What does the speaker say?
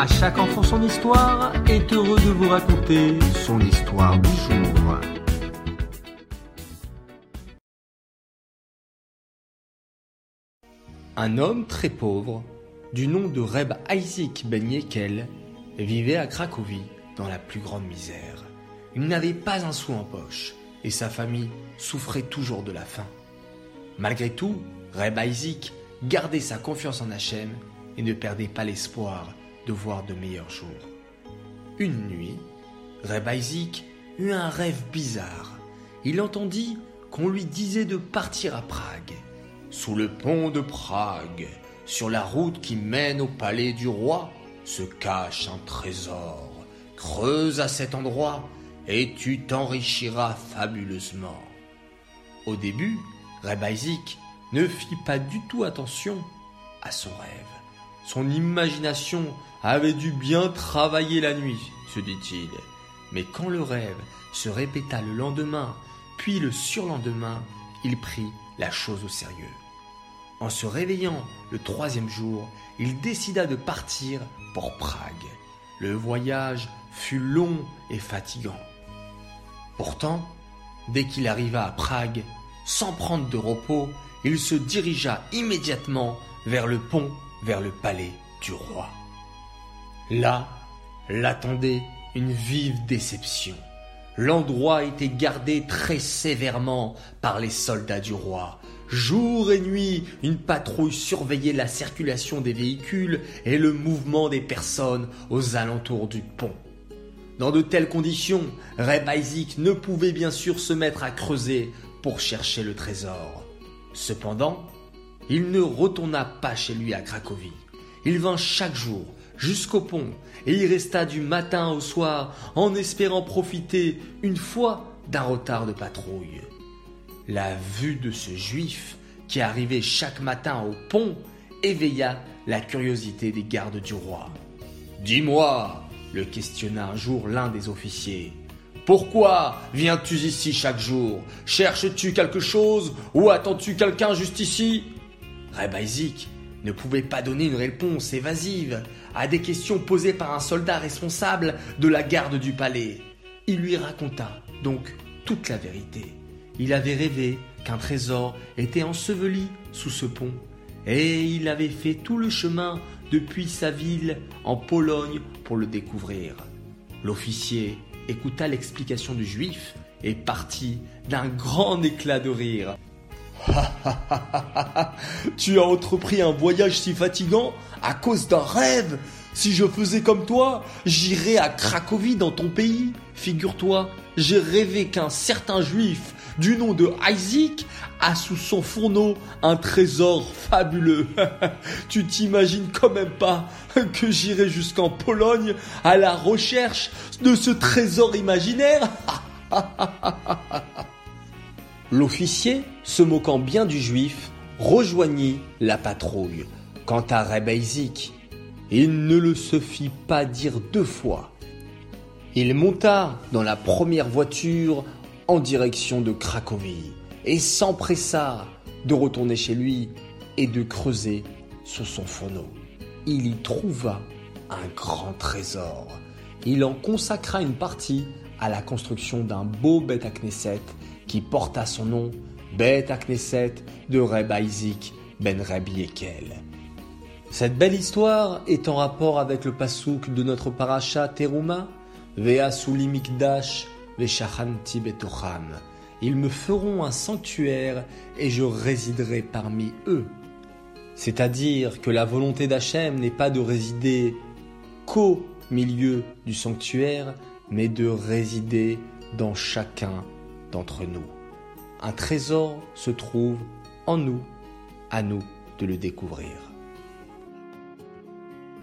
À chaque enfant son histoire est heureux de vous raconter son histoire du jour. Un homme très pauvre, du nom de Reb Isaac Ben Yekel, vivait à Cracovie dans la plus grande misère. Il n'avait pas un sou en poche et sa famille souffrait toujours de la faim. Malgré tout, Reb Isaac gardait sa confiance en Hachem et ne perdait pas l'espoir de voir de meilleurs jours. Une nuit, Reb Isaac eut un rêve bizarre. Il entendit qu'on lui disait de partir à Prague. Sous le pont de Prague, sur la route qui mène au palais du roi, se cache un trésor. Creuse à cet endroit et tu t'enrichiras fabuleusement. Au début, Reb Isaac ne fit pas du tout attention à son rêve. Son imagination avait dû bien travailler la nuit, se dit-il. Mais quand le rêve se répéta le lendemain, puis le surlendemain, il prit la chose au sérieux. En se réveillant le troisième jour, il décida de partir pour Prague. Le voyage fut long et fatigant. Pourtant, dès qu'il arriva à Prague, sans prendre de repos, il se dirigea immédiatement vers le pont, vers le palais du roi. Là, l'attendait une vive déception. L'endroit était gardé très sévèrement par les soldats du roi. Jour et nuit, une patrouille surveillait la circulation des véhicules et le mouvement des personnes aux alentours du pont. Dans de telles conditions, Reb Isaac ne pouvait bien sûr se mettre à creuser pour chercher le trésor. Cependant, il ne retourna pas chez lui à Cracovie. Il vint chaque jour jusqu'au pont et y resta du matin au soir en espérant profiter une fois d'un retard de patrouille. La vue de ce juif qui arrivait chaque matin au pont éveilla la curiosité des gardes du roi. Dis-moi, le questionna un jour l'un des officiers. Pourquoi viens-tu ici chaque jour? Cherches-tu quelque chose ou attends-tu quelqu'un juste ici? Isaac ne pouvait pas donner une réponse évasive à des questions posées par un soldat responsable de la garde du palais. Il lui raconta donc toute la vérité. Il avait rêvé qu'un trésor était enseveli sous ce pont et il avait fait tout le chemin depuis sa ville en Pologne pour le découvrir. L'officier écouta l'explication du juif et partit d'un grand éclat de rire. tu as entrepris un voyage si fatigant à cause d'un rêve. Si je faisais comme toi, j'irais à Cracovie dans ton pays. Figure-toi, j'ai rêvé qu'un certain juif du nom de Isaac a sous son fourneau un trésor fabuleux. tu t'imagines quand même pas que j'irai jusqu'en Pologne à la recherche de ce trésor imaginaire? L'officier, se moquant bien du juif, rejoignit la patrouille. Quant à Reb Isaac, il ne le se fit pas dire deux fois. Il monta dans la première voiture en direction de Cracovie et s'empressa de retourner chez lui et de creuser sous son fourneau. Il y trouva un grand trésor. Il en consacra une partie à la construction d'un beau Beth Knesset qui porta son nom, Beth Knesset de Reb Isaac ben Reb Yekel. Cette belle histoire est en rapport avec le pasouk de notre paracha Teruma, Vea Sulimikdash Veshachanti Betocham. Ils me feront un sanctuaire et je résiderai parmi eux. C'est-à-dire que la volonté d'Hachem n'est pas de résider qu'au milieu du sanctuaire, mais de résider dans chacun d'entre nous. Un trésor se trouve en nous, à nous de le découvrir.